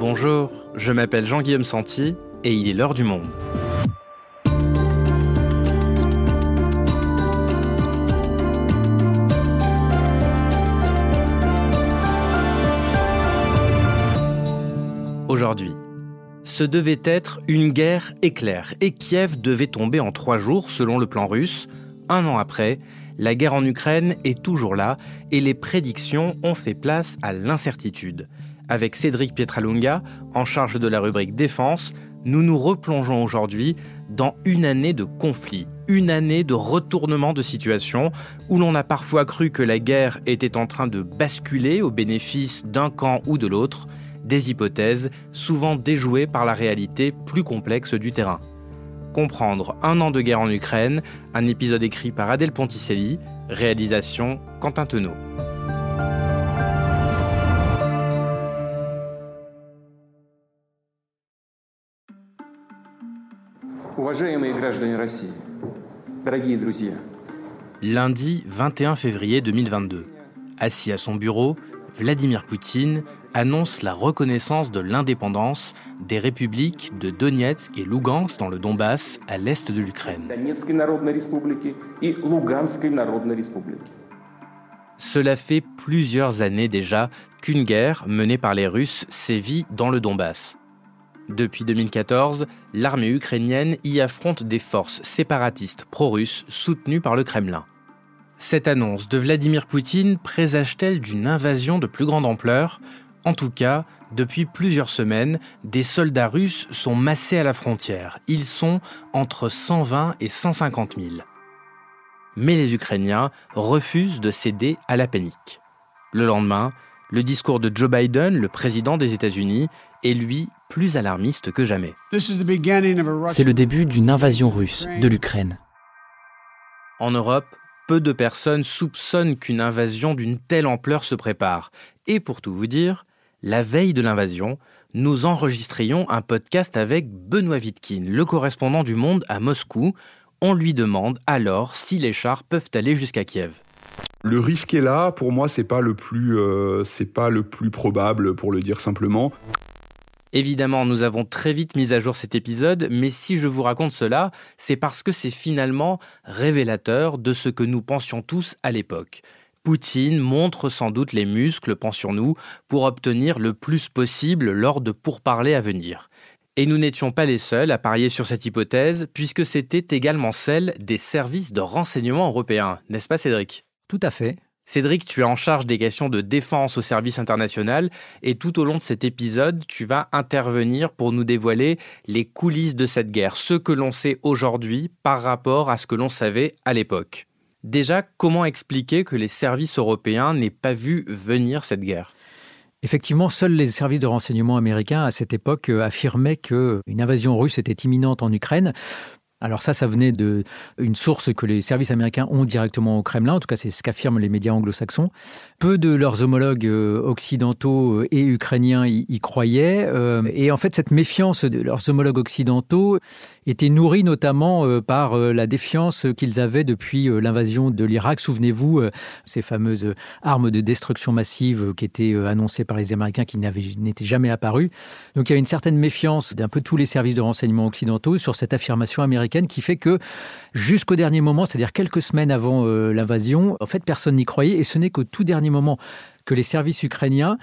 Bonjour, je m'appelle Jean-Guillaume Santi et il est l'heure du monde. Aujourd'hui, ce devait être une guerre éclair et Kiev devait tomber en trois jours selon le plan russe. Un an après, la guerre en Ukraine est toujours là et les prédictions ont fait place à l'incertitude. Avec Cédric Pietralunga, en charge de la rubrique Défense, nous nous replongeons aujourd'hui dans une année de conflit, une année de retournement de situation, où l'on a parfois cru que la guerre était en train de basculer au bénéfice d'un camp ou de l'autre, des hypothèses souvent déjouées par la réalité plus complexe du terrain. Comprendre un an de guerre en Ukraine, un épisode écrit par Adèle Ponticelli, réalisation Quentin Tenot. Lundi 21 février 2022. Assis à son bureau, Vladimir Poutine annonce la reconnaissance de l'indépendance des républiques de Donetsk et Lugansk dans le Donbass, à l'est de l'Ukraine. Cela fait plusieurs années déjà qu'une guerre menée par les Russes sévit dans le Donbass. Depuis 2014, l'armée ukrainienne y affronte des forces séparatistes pro-russes soutenues par le Kremlin. Cette annonce de Vladimir Poutine présage-t-elle d'une invasion de plus grande ampleur? En tout cas, depuis plusieurs semaines, des soldats russes sont massés à la frontière. Ils sont entre 120 et 150 000. Mais les Ukrainiens refusent de céder à la panique. Le lendemain, le discours de Joe Biden, le président des États-Unis, est lui plus alarmiste que jamais. C'est le début d'une invasion russe de l'Ukraine. En Europe, peu de personnes soupçonnent qu'une invasion d'une telle ampleur se prépare. Et pour tout vous dire, la veille de l'invasion, nous enregistrions un podcast avec Benoît Vitkin, le correspondant du Monde à Moscou. On lui demande alors si les chars peuvent aller jusqu'à Kiev. Le risque est là. Pour moi, c'est pas le plus, euh, c'est pas le plus probable, pour le dire simplement. Évidemment, nous avons très vite mis à jour cet épisode, mais si je vous raconte cela, c'est parce que c'est finalement révélateur de ce que nous pensions tous à l'époque. Poutine montre sans doute les muscles, pensions-nous, pour obtenir le plus possible lors de pourparlers à venir. Et nous n'étions pas les seuls à parier sur cette hypothèse, puisque c'était également celle des services de renseignement européens, n'est-ce pas Cédric? Tout à fait. Cédric, tu es en charge des questions de défense au service international et tout au long de cet épisode, tu vas intervenir pour nous dévoiler les coulisses de cette guerre, ce que l'on sait aujourd'hui par rapport à ce que l'on savait à l'époque. Déjà, comment expliquer que les services européens n'aient pas vu venir cette guerre? Effectivement, seuls les services de renseignement américains à cette époque euh, affirmaient qu'une invasion russe était imminente en Ukraine. Alors ça, ça venait de une source que les services américains ont directement au Kremlin. En tout cas, c'est ce qu'affirment les médias anglo-saxons. Peu de leurs homologues euh, occidentaux euh, et ukrainiens y, croyaient. Euh, et en fait, cette méfiance de leurs homologues occidentaux était nourrie notamment par la défiance qu'ils avaient depuis l'invasion de l'Irak. Souvenez-vous, ces fameuses armes de destruction massive qui étaient annoncées par les Américains qui n'étaient jamais apparues. Donc il y avait une certaine méfiance d'un peu tous les services de renseignement occidentaux sur cette affirmation américaine qui fait que jusqu'au dernier moment, c'est-à-dire quelques semaines avant l'invasion, en fait, personne n'y croyait. Et ce n'est qu'au tout dernier moment que les services ukrainiens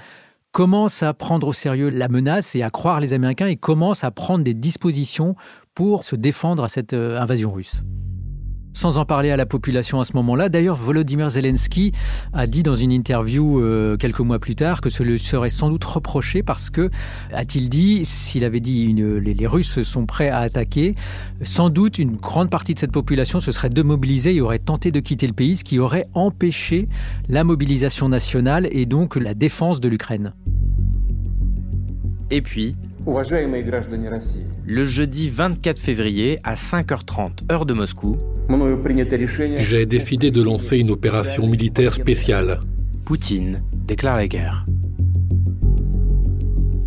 commencent à prendre au sérieux la menace et à croire les Américains et commencent à prendre des dispositions pour se défendre à cette euh, invasion russe sans en parler à la population à ce moment-là. D'ailleurs, Volodymyr Zelensky a dit dans une interview euh, quelques mois plus tard que ce lui serait sans doute reproché parce que, a-t-il dit, s'il avait dit les, les, Russes sont prêts à attaquer, sans doute une grande partie de cette population se serait demobilisée et aurait tenté de quitter le pays, ce qui aurait empêché la mobilisation nationale et donc la défense de l'Ukraine. Et puis, le jeudi 24 février à 5h30 heure de Moscou, j'ai décidé de lancer une opération militaire spéciale. Poutine déclare la guerre.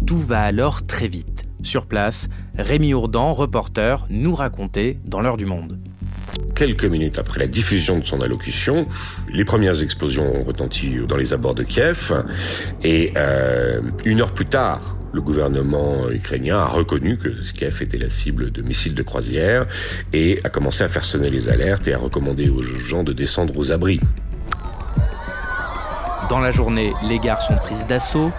Tout va alors très vite. Sur place, Rémi Ourdan, reporter, nous racontait dans l'heure du monde. Quelques minutes après la diffusion de son allocution, les premières explosions ont retenti dans les abords de Kiev. Et euh, une heure plus tard, Le gouvernement ukrainien a reconnu que Kiev était la cible de missiles de croisière et a commencé à faire sonner les alertes et à recommander aux gens de descendre aux abris. Dans la journée, les gares sont prises d'assaut.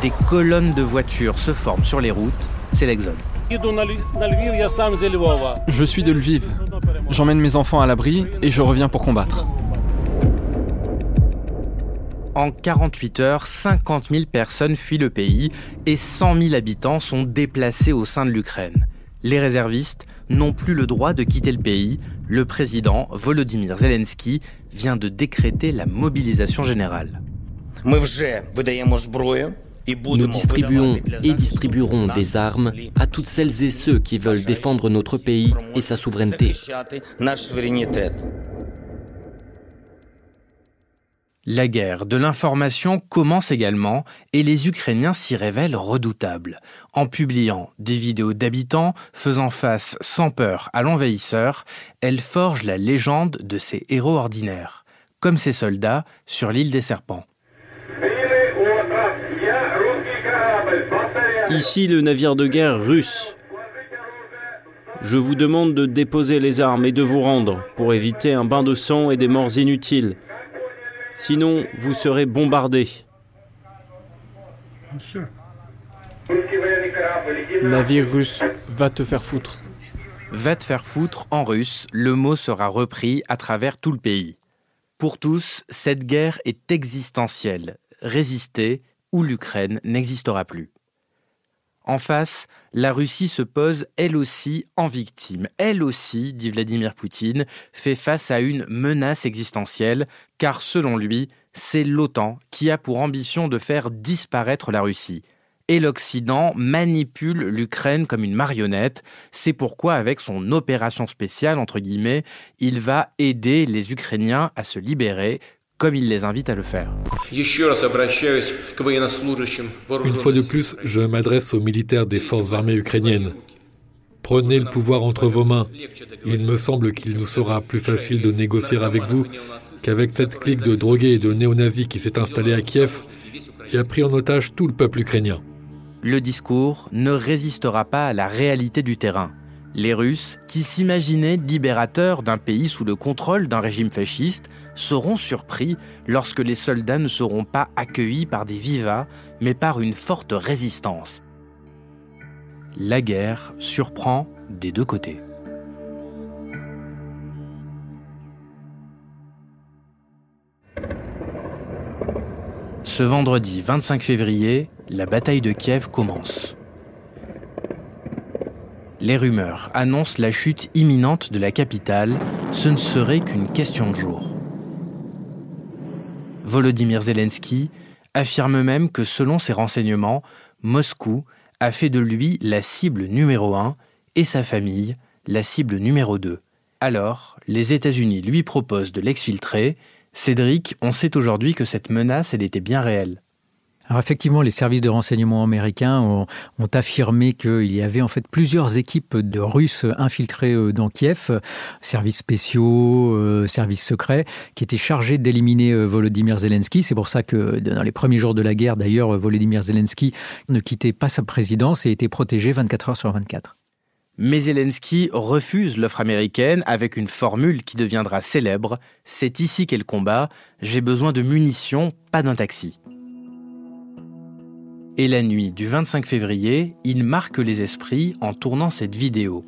Des colonnes de voitures se forment sur les routes. C'est l'exode. Je suis de Lviv. J'emmène mes enfants à l'abri et je reviens pour combattre. En 48 heures, 50 000 personnes fuient le pays et 100 000 habitants sont déplacés au sein de l'Ukraine. Les réservistes n'ont plus le droit de quitter le pays. Le président Volodymyr Zelensky vient de décréter la mobilisation générale. Nous distribuons et distribuerons des armes à toutes celles et ceux qui veulent défendre notre pays et sa souveraineté. La guerre de l'information commence également et les Ukrainiens s'y révèlent redoutables, en publiant des vidéos d'habitants faisant face sans peur à l'envahisseur, elles forgent la légende de ces héros ordinaires, comme ces soldats sur l'île des Serpents. Ici le navire de guerre russe. Je vous demande de déposer les armes et de vous rendre pour éviter un bain de sang et des morts inutiles. Sinon, vous serez bombardés. Navire russe, va te faire foutre. Va te faire foutre en russe, le mot sera repris à travers tout le pays. Pour tous, cette guerre est existentielle. Résister ou l'Ukraine n'existera plus. En face, la Russie se pose elle aussi en victime. Elle aussi, dit Vladimir Poutine, fait face à une menace existentielle, car selon lui, c'est l'OTAN qui a pour ambition de faire disparaître la Russie. Et l'Occident manipule l'Ukraine comme une marionnette. C'est pourquoi, avec son opération spéciale, entre guillemets, il va aider les Ukrainiens à se libérer, comme il les invite à le faire. Une fois de plus, je m'adresse aux militaires des forces armées ukrainiennes. Prenez le pouvoir entre vos mains. Il me semble qu'il nous sera plus facile de négocier avec vous qu'avec cette clique de drogués et de néo-nazis qui s'est installée à Kiev et a pris en otage tout le peuple ukrainien. Le discours ne résistera pas à la réalité du terrain. Les Russes, qui s'imaginaient libérateurs d'un pays sous le contrôle d'un régime fasciste, seront surpris lorsque les soldats ne seront pas accueillis par des vivats, mais par une forte résistance. La guerre surprend des deux côtés. Ce vendredi 25 février, la bataille de Kiev commence les rumeurs annoncent la chute imminente de la capitale, ce ne serait qu'une question de jour. Volodymyr Zelensky affirme même que selon ses renseignements, Moscou a fait de lui la cible numéro 1 et sa famille la cible numéro 2. Alors, les États-Unis lui proposent de l'exfiltrer. Cédric, on sait aujourd'hui que cette menace, était bien réelle. Alors effectivement, les services de renseignement américains ont, affirmé qu'il y avait en fait plusieurs équipes de Russes infiltrées euh, dans Kiev, services spéciaux, euh, services secrets, qui étaient chargés d'éliminer euh, Volodymyr Zelensky. C'est pour ça que dans les premiers jours de la guerre, d'ailleurs, Volodymyr Zelensky ne quittait pas sa présidence et était protégé 24 heures sur 24. Mais Zelensky refuse l'offre américaine avec une formule qui deviendra célèbre C'est ici qu'est le combat, j'ai besoin de munitions, pas d'un taxi. Et la nuit du 25 février, il marque les esprits en tournant cette vidéo.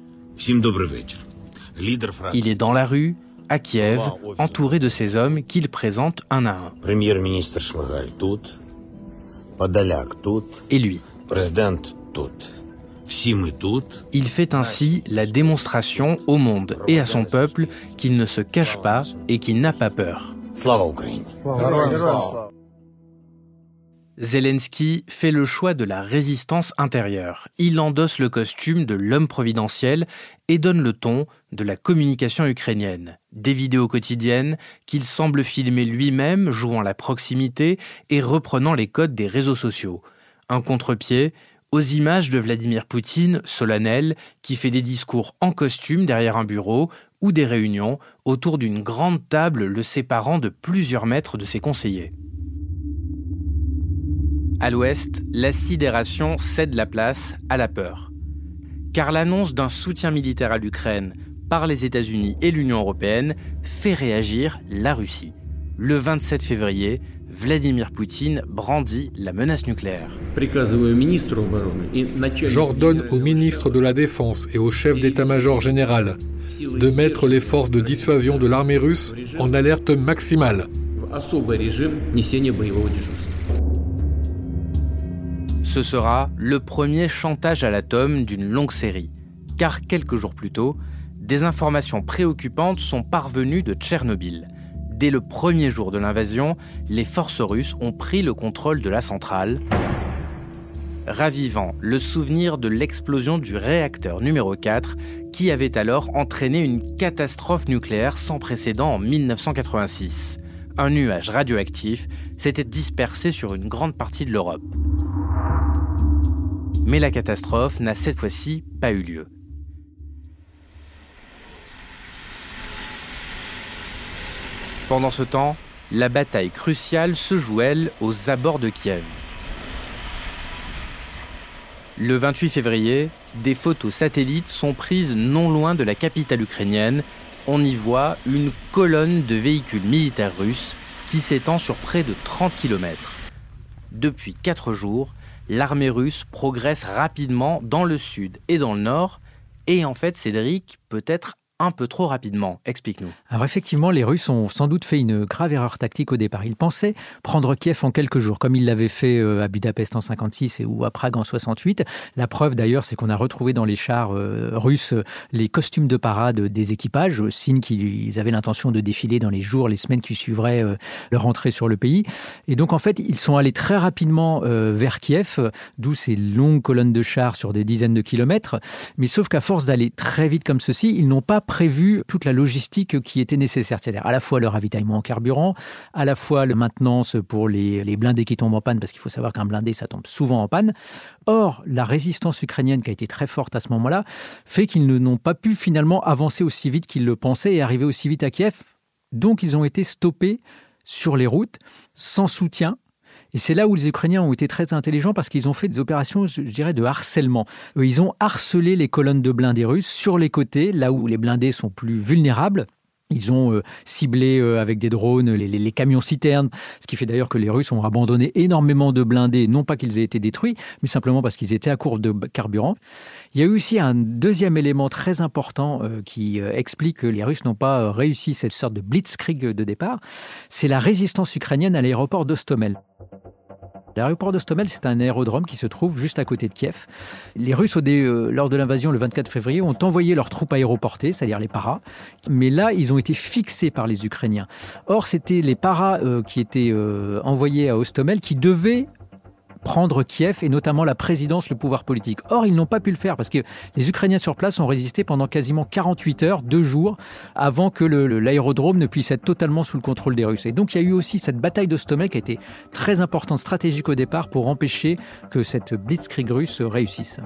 Il est dans la rue, à Kiev, entouré de ses hommes qu'il présente un à un. Et lui. Il fait ainsi la démonstration au monde et à son peuple qu'il ne se cache pas et qu'il n'a pas peur. Zelensky fait le choix de la résistance intérieure. Il endosse le costume de l'homme providentiel et donne le ton de la communication ukrainienne. Des vidéos quotidiennes qu'il semble filmer lui-même, jouant la proximité et reprenant les codes des réseaux sociaux. Un contre-pied aux images de Vladimir Poutine, solennel, qui fait des discours en costume derrière un bureau ou des réunions autour d'une grande table le séparant de plusieurs mètres de ses conseillers. À l'ouest, la sidération cède la place à la peur. Car l'annonce d'un soutien militaire à l'Ukraine par les États-Unis et l'Union européenne fait réagir la Russie. Le 27 février, Vladimir Poutine brandit la menace nucléaire. J'ordonne au ministre de la Défense et au chef d'état-major général de mettre les forces de dissuasion de l'armée russe en alerte maximale. Ce sera le premier chantage à l'atome d'une longue série, car quelques jours plus tôt, des informations préoccupantes sont parvenues de Tchernobyl. Dès le premier jour de l'invasion, les forces russes ont pris le contrôle de la centrale, ravivant le souvenir de l'explosion du réacteur numéro 4 qui avait alors entraîné une catastrophe nucléaire sans précédent en 1986. Un nuage radioactif s'était dispersé sur une grande partie de l'Europe. Mais la catastrophe n'a cette fois-ci pas eu lieu. Pendant ce temps, la bataille cruciale se joue, elle, aux abords de Kiev. Le 28 février, des photos satellites sont prises non loin de la capitale ukrainienne. On y voit une colonne de véhicules militaires russes qui s'étend sur près de 30 km. Depuis 4 jours, l'armée russe progresse rapidement dans le sud et dans le nord. Et en fait, Cédric, peut-être un peu trop rapidement. Explique-nous. Alors effectivement, les Russes ont sans doute fait une grave erreur tactique au départ. Ils pensaient prendre Kiev en quelques jours, comme ils l'avaient fait euh, à Budapest en 56 et ou à Prague en 68. La preuve d'ailleurs, c'est qu'on a retrouvé dans les chars euh, russes les costumes de parade des équipages, signe qu'ils avaient l'intention de défiler dans les jours, les semaines qui suivraient euh, leur entrée sur le pays. Et donc en fait, ils sont allés très rapidement vers Kiev, d'où ces longues colonnes de chars sur des dizaines de kilomètres. Mais sauf qu'à force d'aller très vite comme ceci, ils n'ont pas prévu toute la logistique qui était nécessaire, c'est-à-dire à la fois le ravitaillement en carburant, à la fois la maintenance pour les, les blindés qui tombent en panne, parce qu'il faut savoir qu'un blindé, ça tombe souvent en panne. Or, la résistance ukrainienne, qui a été très forte à ce moment-là, fait qu'ils n'ont pas pu finalement avancer aussi vite qu'ils le pensaient et arriver aussi vite à Kiev. Donc, ils ont été stoppés sur les routes, sans soutien, et c'est là où les Ukrainiens ont été très intelligents parce qu'ils ont fait des opérations, je dirais, de harcèlement. Ils ont harcelé les colonnes de blindés russes sur les côtés, là où les blindés sont plus vulnérables. Ils ont euh, ciblé euh, avec des drones les, camions citernes, ce qui fait d'ailleurs que les Russes ont abandonné énormément de blindés, non pas qu'ils aient été détruits, mais simplement parce qu'ils étaient à court de carburant. Il y a eu aussi un deuxième élément très important euh, qui explique que les Russes n'ont pas réussi cette sorte de blitzkrieg de départ, c'est la résistance ukrainienne à l'aéroport d'Ostomel. L'aéroport de Stomel, c'est un aérodrome qui se trouve juste à côté de Kiev. Les Russes, euh, lors de l'invasion le 24 février, ont envoyé leurs troupes aéroportées, c'est-à-dire les paras. Mais là, ils ont été fixés par les Ukrainiens. Or, c'était les paras euh, qui étaient euh, envoyés à Ostomel qui devaient prendre Kiev et notamment la présidence, le pouvoir politique. Or, ils n'ont pas pu le faire parce que les Ukrainiens sur place ont résisté pendant quasiment 48 heures, deux jours, avant que l'aérodrome ne puisse être totalement sous le contrôle des Russes. Et donc, il y a eu aussi cette bataille d'Ostomel qui a été très importante, stratégique au départ, pour empêcher que cette blitzkrieg russe réussisse.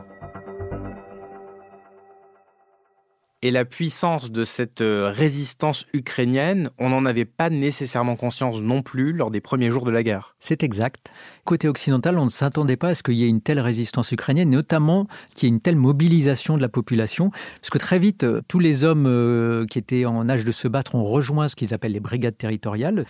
Et la puissance de cette euh, résistance ukrainienne, on n'en avait pas nécessairement conscience non plus lors des premiers jours de la guerre. C'est exact. Côté occidental, on ne s'attendait pas à ce qu'il y ait une telle résistance ukrainienne, notamment qu'il y ait une telle mobilisation de la population, parce que très vite, euh, tous les hommes euh, qui étaient en âge de se battre ont rejoint ce qu'ils appellent les brigades territoriales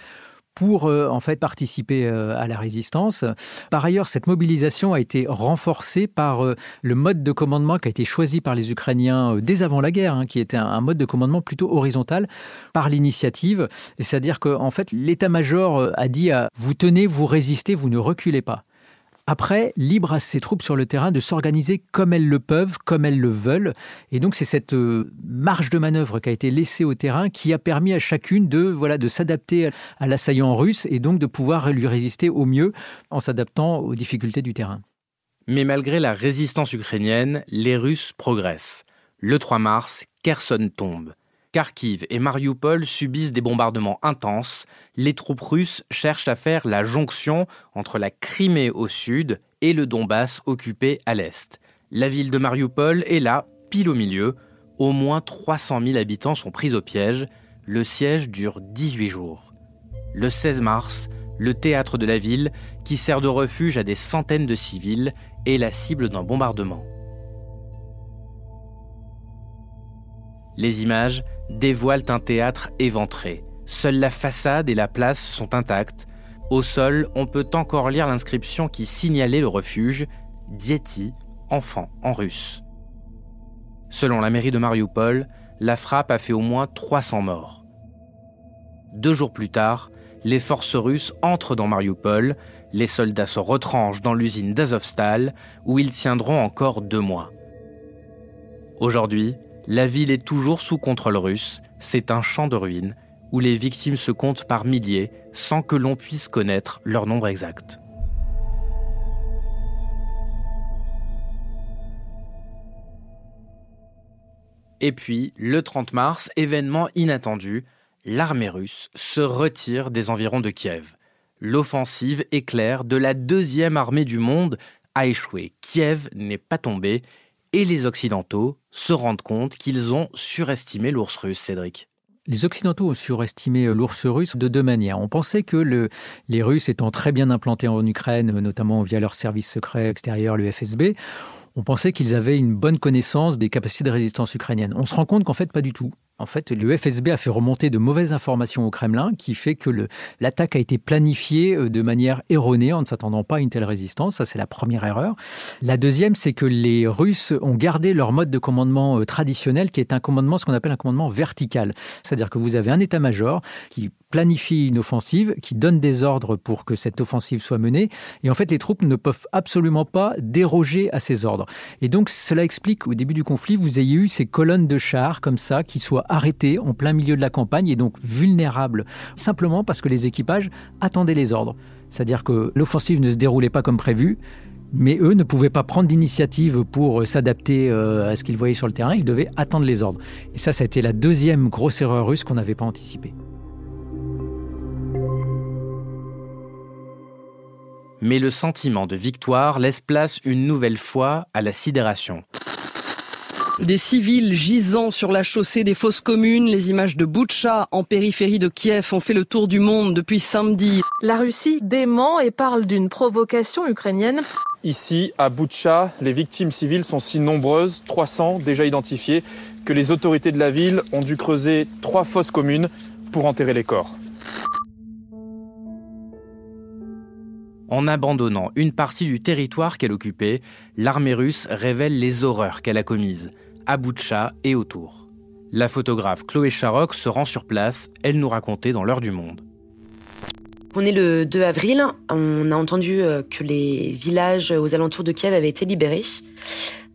pour euh, en fait participer euh, à la résistance. Par ailleurs, cette mobilisation a été renforcée par euh, le mode de commandement qui a été choisi par les Ukrainiens dès avant la guerre, hein, qui était un, mode de commandement plutôt horizontal par l'initiative. C'est-à-dire qu'en fait, l'état-major a dit à vous tenez, vous résistez, vous ne reculez pas. Après, libre à ses troupes sur le terrain de s'organiser comme elles le peuvent, comme elles le veulent. Et donc, c'est cette euh, marge de manœuvre qui a été laissée au terrain qui a permis à chacune de, voilà, de s'adapter à l'assaillant russe et donc de pouvoir lui résister au mieux en s'adaptant aux difficultés du terrain. Mais malgré la résistance ukrainienne, les Russes progressent. Le 3 mars, Kherson tombe. Kharkiv et Mariupol subissent des bombardements intenses. Les troupes russes cherchent à faire la jonction entre la Crimée au sud et le Donbass occupé à l'est. La ville de Mariupol est là, pile au milieu. Au moins 300 000 habitants sont pris au piège. Le siège dure 18 jours. Le 16 mars, le théâtre de la ville, qui sert de refuge à des centaines de civils, est la cible d'un bombardement. Les images dévoilent un théâtre éventré. Seule la façade et la place sont intactes. Au sol, on peut encore lire l'inscription qui signalait le refuge Dieti, enfant en russe. Selon la mairie de Mariupol, la frappe a fait au moins 300 morts. Deux jours plus tard, les forces russes entrent dans Mariupol, les soldats se retranchent dans l'usine d'Azovstal, où ils tiendront encore deux mois. Aujourd'hui, la ville est toujours sous contrôle russe, c'est un champ de ruines, où les victimes se comptent par milliers sans que l'on puisse connaître leur nombre exact. Et puis, le 30 mars, événement inattendu, l'armée russe se retire des environs de Kiev. L'offensive éclair de la deuxième armée du monde a échoué. Kiev n'est pas tombé et les Occidentaux se rendent compte qu'ils ont surestimé l'ours russe, Cédric. Les Occidentaux ont surestimé l'ours russe de deux manières. On pensait que les Russes étant très bien implantés en Ukraine, notamment via leur service secret extérieur, le FSB, on pensait qu'ils avaient une bonne connaissance des capacités de résistance ukrainiennes. On se rend compte qu'en fait, pas du tout. En fait, le FSB a fait remonter de mauvaises informations au Kremlin, qui fait que l'attaque a été planifiée euh, de manière erronée en ne s'attendant pas à une telle résistance. Ça, c'est la première erreur. La deuxième, c'est que les Russes ont gardé leur mode de commandement euh, traditionnel, qui est un commandement, ce qu'on appelle un commandement vertical. C'est-à-dire que vous avez un état-major qui planifie une offensive, qui donne des ordres pour que cette offensive soit menée. Et en fait, les troupes ne peuvent absolument pas déroger à ces ordres. Et donc, cela explique qu'au début du conflit, vous ayez eu ces colonnes de chars comme ça, qui soient arrêtées en plein milieu de la campagne et donc vulnérables, simplement parce que les équipages attendaient les ordres. C'est-à-dire que l'offensive ne se déroulait pas comme prévu, mais eux ne pouvaient pas prendre d'initiative pour s'adapter euh, à ce qu'ils voyaient sur le terrain, ils devaient attendre les ordres. Et ça, ça a été la deuxième grosse erreur russe qu'on n'avait pas anticipée. mais le sentiment de victoire laisse place une nouvelle fois à la sidération. Des civils gisant sur la chaussée des fosses communes, les images de Boutcha en périphérie de Kiev ont fait le tour du monde depuis samedi. La Russie dément et parle d'une provocation ukrainienne. Ici, à Boutcha, les victimes civiles sont si nombreuses, 300 déjà identifiées, que les autorités de la ville ont dû creuser trois fosses communes pour enterrer les corps. En abandonnant une partie du territoire qu'elle occupait, l'armée russe révèle les horreurs qu'elle a commises, à Boutcha et autour. La photographe Chloé Charok se rend sur place, elle nous racontait dans l'heure du monde. On est le 2 avril, on a entendu euh, que les villages aux alentours de Kiev avaient été libérés.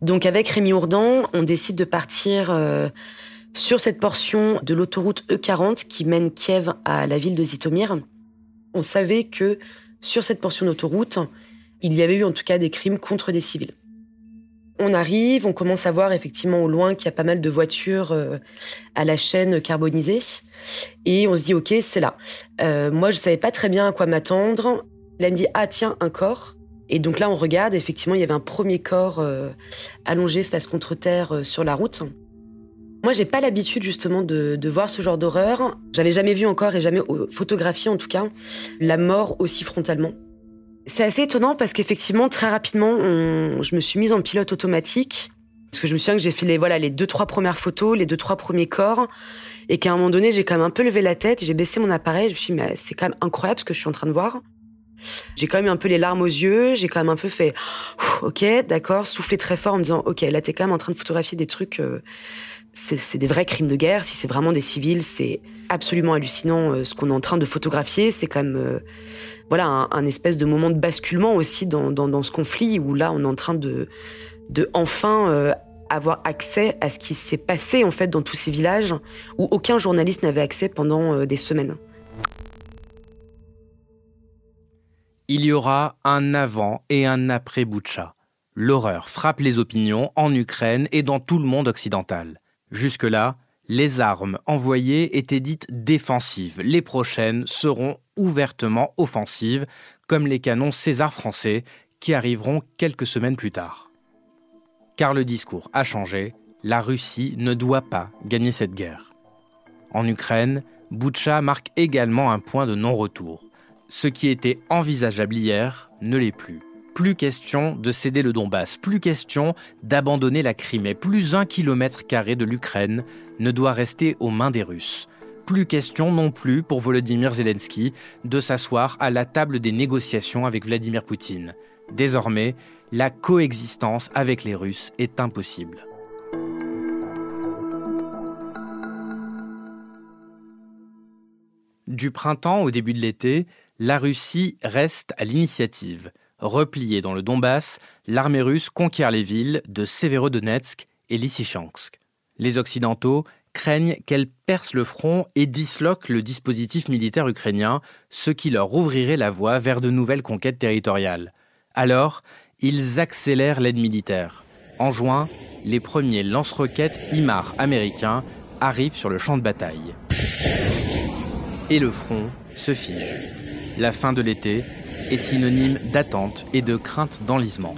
Donc avec Rémi Ourdan, on décide de partir euh, sur cette portion de l'autoroute E40 qui mène Kiev à la ville de Zitomir. On savait que sur cette portion d'autoroute, il y avait eu en tout cas des crimes contre des civils. On arrive, on commence à voir effectivement au loin qu'il y a pas mal de voitures euh, à la chaîne carbonisée. Et on se dit, OK, c'est là. Euh, moi, je savais pas très bien à quoi m'attendre. Là, me dit, ah tiens, un corps. Et donc là, on regarde, effectivement, il y avait un premier corps euh, allongé face contre terre sur la route. Moi, j'ai pas l'habitude justement de, de, voir ce genre d'horreur. J'avais jamais vu encore et jamais photographié en tout cas la mort aussi frontalement. C'est assez étonnant parce qu'effectivement, très rapidement, je me suis mise en pilote automatique. Parce que je me souviens que j'ai fait les, voilà, les deux, trois premières photos, les deux, trois premiers corps. Et qu'à un moment donné, j'ai quand même un peu levé la tête, j'ai baissé mon appareil. Je me suis dit, mais c'est quand même incroyable ce que je suis en train de voir. J'ai quand même eu un peu les larmes aux yeux. J'ai quand même un peu fait, ok, d'accord, soufflé très fort en me disant, ok, là, t'es quand même en train de photographier des trucs. Euh, c'est des vrais crimes de guerre. Si c'est vraiment des civils, c'est absolument hallucinant euh, ce qu'on est en train de photographier. C'est même euh, voilà un, espèce de moment de basculement aussi dans, dans, ce conflit où là on est en train de, de enfin euh, avoir accès à ce qui s'est passé en fait dans tous ces villages où aucun journaliste n'avait accès pendant des semaines. Il y aura un avant et un après Boucha. L'horreur frappe les opinions en Ukraine et dans tout le monde occidental. Jusque-là, les armes envoyées étaient dites défensives. Les prochaines seront ouvertement offensives, comme les canons César français qui arriveront quelques semaines plus tard. Car le discours a changé, la Russie ne doit pas gagner cette guerre. En Ukraine, Boutcha marque également un point de non-retour. Ce qui était envisageable hier ne l'est plus. Plus question de céder le Donbass, plus question d'abandonner la Crimée, plus un kilomètre carré de l'Ukraine ne doit rester aux mains des Russes. Plus question non plus pour Volodymyr Zelensky de s'asseoir à la table des négociations avec Vladimir Poutine. Désormais, la coexistence avec les Russes est impossible. Du printemps au début de l'été, la Russie reste à l'initiative. Repliée dans le Donbass, l'armée russe conquiert les villes de Severodonetsk et Lysychansk. Les Occidentaux craignent qu'elle perce le front et disloque le dispositif militaire ukrainien, ce qui leur ouvrirait la voie vers de nouvelles conquêtes territoriales. Alors, ils accélèrent l'aide militaire. En juin, les premiers lance-roquettes IMAR américains arrivent sur le champ de bataille. Et le front se fige. La fin de l'été est synonyme d'attente et de crainte d'enlisement.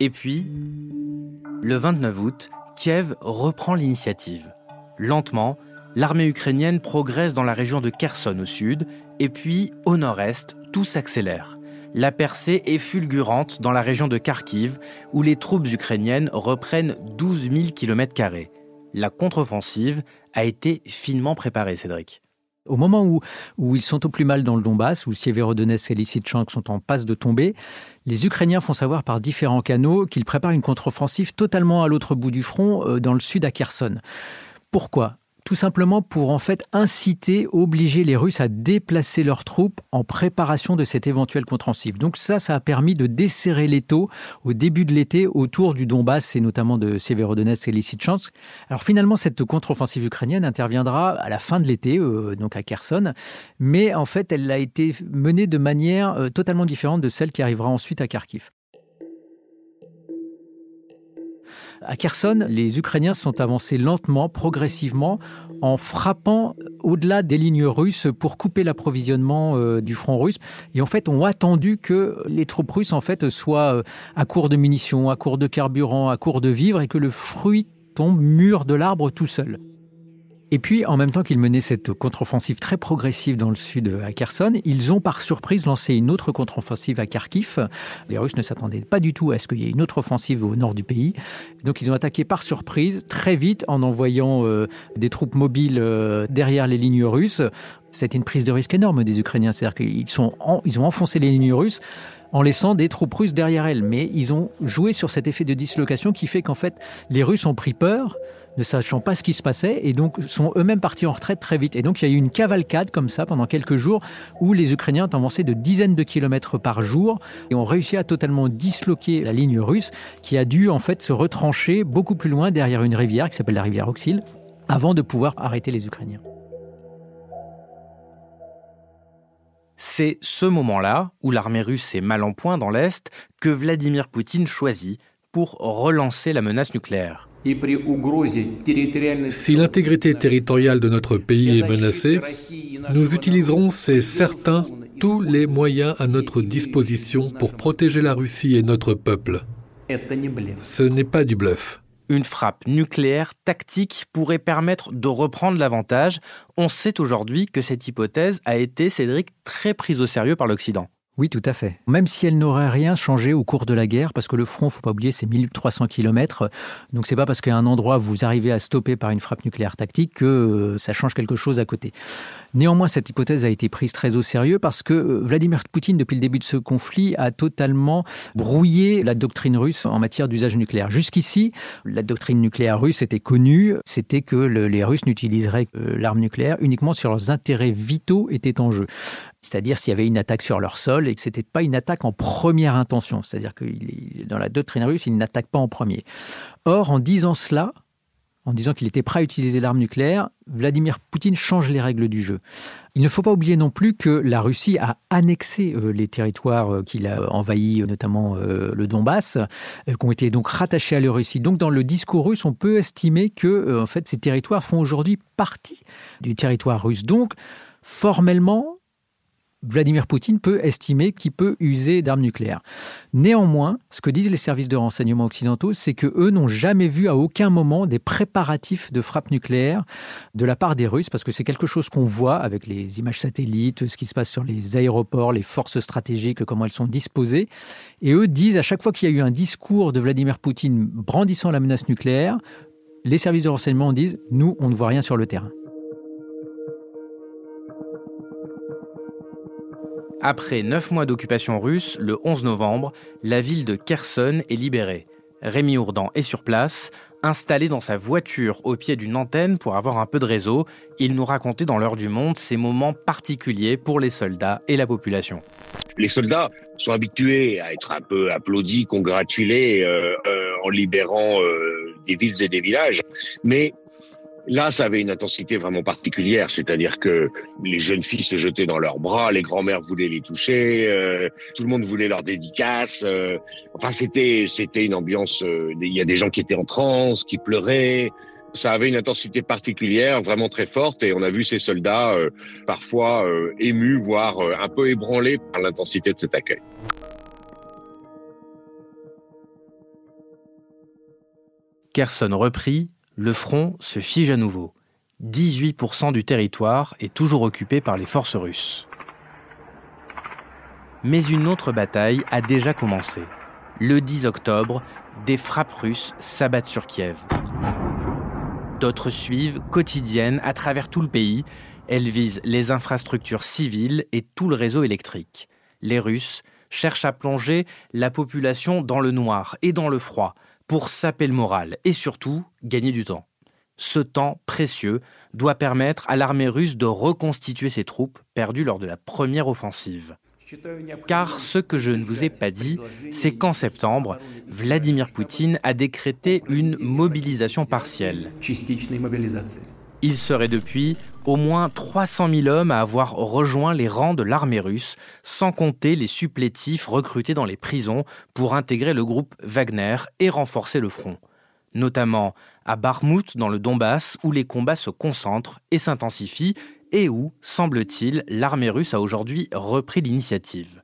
Et puis, le 29 août, Kiev reprend l'initiative. Lentement, l'armée ukrainienne progresse dans la région de Kherson au sud, et puis au nord-est, tout s'accélère. La percée est fulgurante dans la région de Kharkiv, où les troupes ukrainiennes reprennent 12 000 km. La contre-offensive a été finement préparée, Cédric. Au moment où, ils sont au plus mal dans le Donbass, où Sieverodonetsk et Lysychansk sont en passe de tomber, les Ukrainiens font savoir par différents canaux qu'ils préparent une contre-offensive totalement à l'autre bout du front, euh, dans le sud à Kherson. Pourquoi? Tout simplement pour en fait inciter, obliger les Russes à déplacer leurs troupes en préparation de cette éventuelle contre-offensive. Donc ça, ça a permis de desserrer l'étau au début de l'été autour du Donbass et notamment de Severodonetsk et Lysychansk. Alors finalement, cette contre-offensive ukrainienne interviendra à la fin de l'été, euh, donc à Kherson, mais en fait, elle a été menée de manière euh, totalement différente de celle qui arrivera ensuite à Kharkiv. À Kherson, les Ukrainiens sont avancés lentement, progressivement, en frappant au-delà des lignes russes pour couper l'approvisionnement euh, du front russe. Et en fait, ont attendu que les troupes russes en fait soient euh, à court de munitions, à court de carburant, à court de vivres, et que le fruit tombe mûr de l'arbre tout seul. Et puis, en même temps qu'ils menaient cette contre-offensive très progressive dans le sud à Kherson, ils ont par surprise lancé une autre contre-offensive à Kharkiv. Les Russes ne s'attendaient pas du tout à ce qu'il y ait une autre offensive au nord du pays. Donc, ils ont attaqué par surprise, très vite, en envoyant euh, des troupes mobiles euh, derrière les lignes russes. C'était une prise de risque énorme des Ukrainiens. C'est-à-dire qu'ils ils ont enfoncé les lignes russes en laissant des troupes russes derrière elles. Mais ils ont joué sur cet effet de dislocation qui fait qu'en fait, les Russes ont pris peur ne sachant pas ce qui se passait et donc sont eux-mêmes partis en retraite très vite. Et donc il y a eu une cavalcade comme ça pendant quelques jours où les Ukrainiens ont avancé de dizaines de kilomètres par jour et ont réussi à totalement disloquer la ligne russe qui a dû en fait se retrancher beaucoup plus loin derrière une rivière qui s'appelle la rivière Oxil avant de pouvoir arrêter les Ukrainiens. C'est ce moment-là, où l'armée russe est mal en point dans l'Est, que Vladimir Poutine choisit pour relancer la menace nucléaire. Si l'intégrité territoriale de notre pays est menacée, nous utiliserons, c'est certain, tous les moyens à notre disposition pour protéger la Russie et notre peuple. Ce n'est pas du bluff. Une frappe nucléaire tactique pourrait permettre de reprendre l'avantage. On sait aujourd'hui que cette hypothèse a été, Cédric, très prise au sérieux par l'Occident. Oui, tout à fait. Même si elle n'aurait rien changé au cours de la guerre, parce que le front, faut pas oublier, c'est 1300 km. Donc c'est pas parce qu'à un endroit vous arrivez à stopper par une frappe nucléaire tactique que euh, ça change quelque chose à côté. Néanmoins, cette hypothèse a été prise très au sérieux parce que euh, Vladimir Poutine, depuis le début de ce conflit, a totalement brouillé la doctrine russe en matière d'usage nucléaire. Jusqu'ici, la doctrine nucléaire russe était connue, c'était que les Russes n'utiliseraient l'arme nucléaire uniquement si leurs intérêts vitaux étaient en jeu c'est-à-dire s'il y avait une attaque sur leur sol et que ce n'était pas une attaque en première intention, c'est-à-dire que dans la doctrine russe, il n'attaque pas en premier. Or, en disant cela, en disant qu'il était prêt à utiliser l'arme nucléaire, Vladimir Poutine change les règles du jeu. Il ne faut pas oublier non plus que la Russie a annexé euh, les territoires euh, qu'il a envahis, notamment euh, le Donbass, qui ont été donc rattachés à la Russie. Donc dans le discours russe, on peut estimer que en fait, ces territoires font aujourd'hui partie du territoire russe. Donc formellement, Vladimir Poutine peut estimer qu'il peut user d'armes nucléaires. Néanmoins, ce que disent les services de renseignement occidentaux, c'est que eux n'ont jamais vu à aucun moment des préparatifs de frappe nucléaire de la part des Russes, parce que c'est quelque chose qu'on voit avec les images satellites, ce qui se passe sur les aéroports, les forces stratégiques, comment elles sont disposées. Et eux disent à chaque fois qu'il y a eu un discours de Vladimir Poutine brandissant la menace nucléaire, les services de renseignement disent nous, on ne voit rien sur le terrain. Après neuf mois d'occupation russe, le 11 novembre, la ville de Kherson est libérée. Rémi Ourdan est sur place, installé dans sa voiture au pied d'une antenne pour avoir un peu de réseau. Il nous racontait dans l'heure du monde ces moments particuliers pour les soldats et la population. Les soldats sont habitués à être un peu applaudis, congratulés euh, euh, en libérant euh, des villes et des villages, mais Là, ça avait une intensité vraiment particulière, c'est-à-dire que les jeunes filles se jetaient dans leurs bras, les grands-mères voulaient les toucher, euh, tout le monde voulait leur dédicace. Euh, enfin, c'était c'était une ambiance. Euh, il y a des gens qui étaient en transe, qui pleuraient. Ça avait une intensité particulière, vraiment très forte, et on a vu ces soldats parfois émus, voire un peu ébranlés par l'intensité de cet accueil. Kerson reprit le front se fige à nouveau. 18% du territoire est toujours occupé par les forces russes. Mais une autre bataille a déjà commencé. Le 10 octobre, des frappes russes s'abattent sur Kiev. D'autres suivent, quotidiennes, à travers tout le pays. Elles visent les infrastructures civiles et tout le réseau électrique. Les Russes cherchent à plonger la population dans le noir et dans le froid, pour saper le moral et surtout gagner du temps. Ce temps précieux doit permettre à l'armée russe de reconstituer ses troupes perdues lors de la première offensive. Car ce que je ne vous ai pas dit, c'est qu'en septembre, Vladimir Poutine a décrété une mobilisation partielle. Il serait depuis au moins 300 000 hommes à avoir rejoint les rangs de l'armée russe, sans compter les supplétifs recrutés dans les prisons pour intégrer le groupe Wagner et renforcer le front. Notamment à Bakhmut dans le Donbass où les combats se concentrent et s'intensifient et où, semble-t-il, l'armée russe a aujourd'hui repris l'initiative.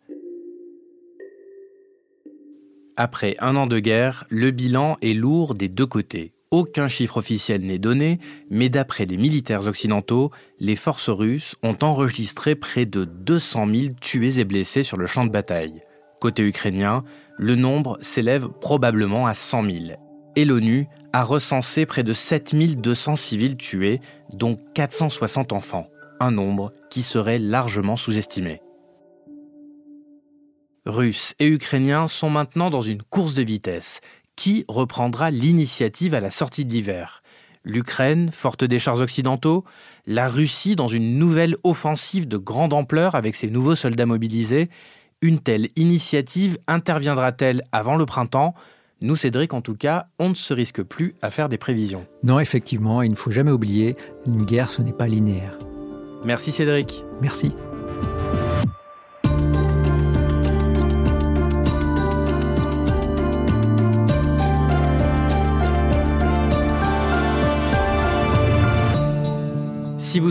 Après un an de guerre, le bilan est lourd des deux côtés. Aucun chiffre officiel n'est donné, mais d'après les militaires occidentaux, les forces russes ont enregistré près de 200 000 tués et blessés sur le champ de bataille. Côté ukrainien, le nombre s'élève probablement à 100 000. Et l'ONU a recensé près de 7200 civils tués, dont 460 enfants, un nombre qui serait largement sous-estimé. Russes et Ukrainiens sont maintenant dans une course de vitesse qui reprendra l'initiative à la sortie de l'hiver L'Ukraine, forte des chars occidentaux, la Russie dans une nouvelle offensive de grande ampleur avec ses nouveaux soldats mobilisés? Une telle initiative interviendra-t-elle avant le printemps? Nous, Cédric, en tout cas, on ne se risque plus à faire des prévisions. Non, effectivement, il ne faut jamais oublier, une guerre, ce n'est pas linéaire. Merci Cédric. Merci.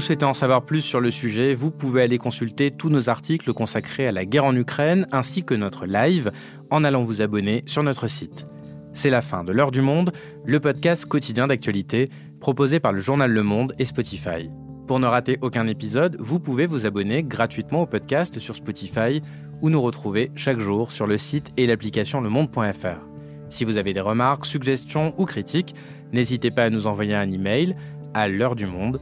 Souhaitez en savoir plus sur le sujet, vous pouvez aller consulter tous nos articles consacrés à la guerre en Ukraine ainsi que notre live en allant vous abonner sur notre site. C'est la fin de L'heure du monde, le podcast quotidien d'actualité proposé par le journal Le Monde et Spotify. Pour ne rater aucun épisode, vous pouvez vous abonner gratuitement au podcast sur Spotify ou nous retrouver chaque jour sur le site et l'application lemonde.fr. Si vous avez des remarques, suggestions ou critiques, n'hésitez pas à nous envoyer un email à l'heure du monde